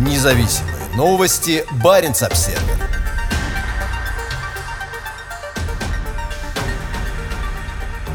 Независимые новости. Барин обсерва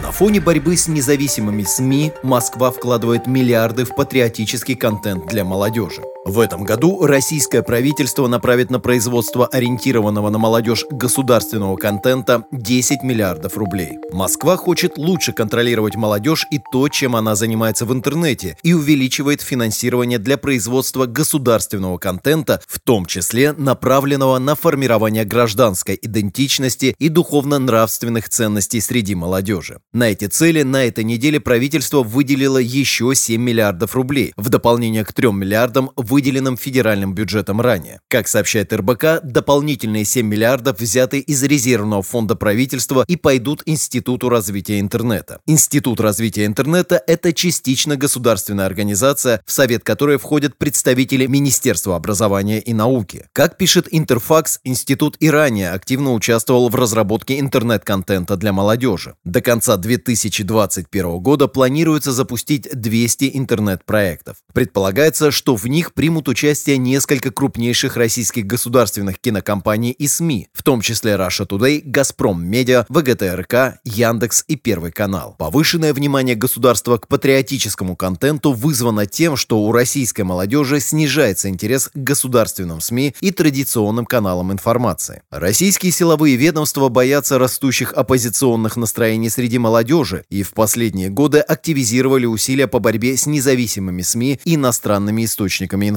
На фоне борьбы с независимыми СМИ Москва вкладывает миллиарды в патриотический контент для молодежи. В этом году российское правительство направит на производство ориентированного на молодежь государственного контента 10 миллиардов рублей. Москва хочет лучше контролировать молодежь и то, чем она занимается в интернете, и увеличивает финансирование для производства государственного контента, в том числе направленного на формирование гражданской идентичности и духовно-нравственных ценностей среди молодежи. На эти цели на этой неделе правительство выделило еще 7 миллиардов рублей, в дополнение к 3 миллиардам в выделенным федеральным бюджетом ранее. Как сообщает РБК, дополнительные 7 миллиардов взяты из резервного фонда правительства и пойдут Институту развития интернета. Институт развития интернета – это частично государственная организация, в совет которой входят представители Министерства образования и науки. Как пишет Интерфакс, институт и ранее активно участвовал в разработке интернет-контента для молодежи. До конца 2021 года планируется запустить 200 интернет-проектов. Предполагается, что в них при примут участие несколько крупнейших российских государственных кинокомпаний и СМИ, в том числе Russia Today, Газпром Медиа, ВГТРК, Яндекс и Первый канал. Повышенное внимание государства к патриотическому контенту вызвано тем, что у российской молодежи снижается интерес к государственным СМИ и традиционным каналам информации. Российские силовые ведомства боятся растущих оппозиционных настроений среди молодежи и в последние годы активизировали усилия по борьбе с независимыми СМИ и иностранными источниками информации.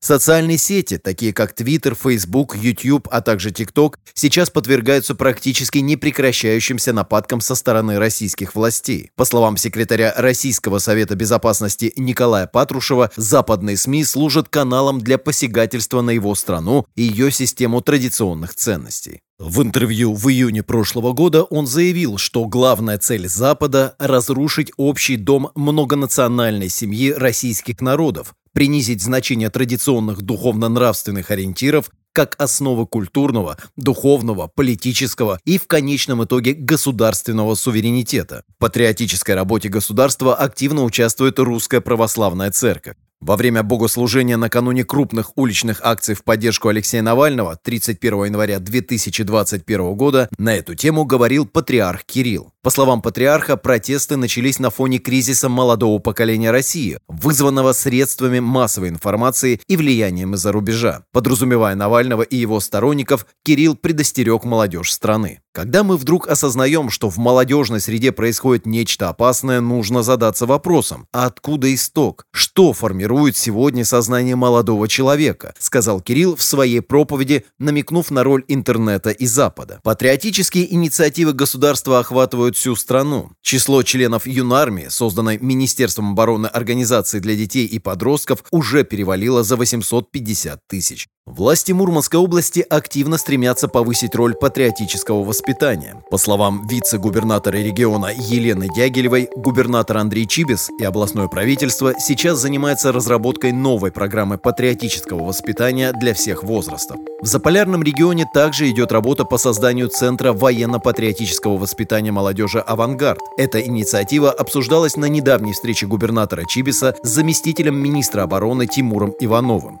Социальные сети, такие как Twitter, Facebook, YouTube, а также TikTok, сейчас подвергаются практически непрекращающимся нападкам со стороны российских властей. По словам секретаря Российского совета безопасности Николая Патрушева, западные СМИ служат каналом для посягательства на его страну и ее систему традиционных ценностей. В интервью в июне прошлого года он заявил, что главная цель Запада – разрушить общий дом многонациональной семьи российских народов, принизить значение традиционных духовно-нравственных ориентиров как основы культурного, духовного, политического и в конечном итоге государственного суверенитета. В патриотической работе государства активно участвует Русская Православная Церковь. Во время богослужения накануне крупных уличных акций в поддержку Алексея Навального 31 января 2021 года на эту тему говорил патриарх Кирилл. По словам патриарха, протесты начались на фоне кризиса молодого поколения России, вызванного средствами массовой информации и влиянием из-за рубежа. Подразумевая Навального и его сторонников, Кирилл предостерег молодежь страны. Когда мы вдруг осознаем, что в молодежной среде происходит нечто опасное, нужно задаться вопросом, а откуда исток? Что формирует сегодня сознание молодого человека? Сказал Кирилл в своей проповеди, намекнув на роль интернета и Запада. Патриотические инициативы государства охватывают всю страну. Число членов юнармии, созданной Министерством обороны организации для детей и подростков, уже перевалило за 850 тысяч. Власти Мурманской области активно стремятся повысить роль патриотического воспитания. По словам вице-губернатора региона Елены Дягилевой, губернатор Андрей Чибис и областное правительство сейчас занимаются разработкой новой программы патриотического воспитания для всех возрастов. В Заполярном регионе также идет работа по созданию Центра военно-патриотического воспитания молодежи «Авангард». Эта инициатива обсуждалась на недавней встрече губернатора Чибиса с заместителем министра обороны Тимуром Ивановым.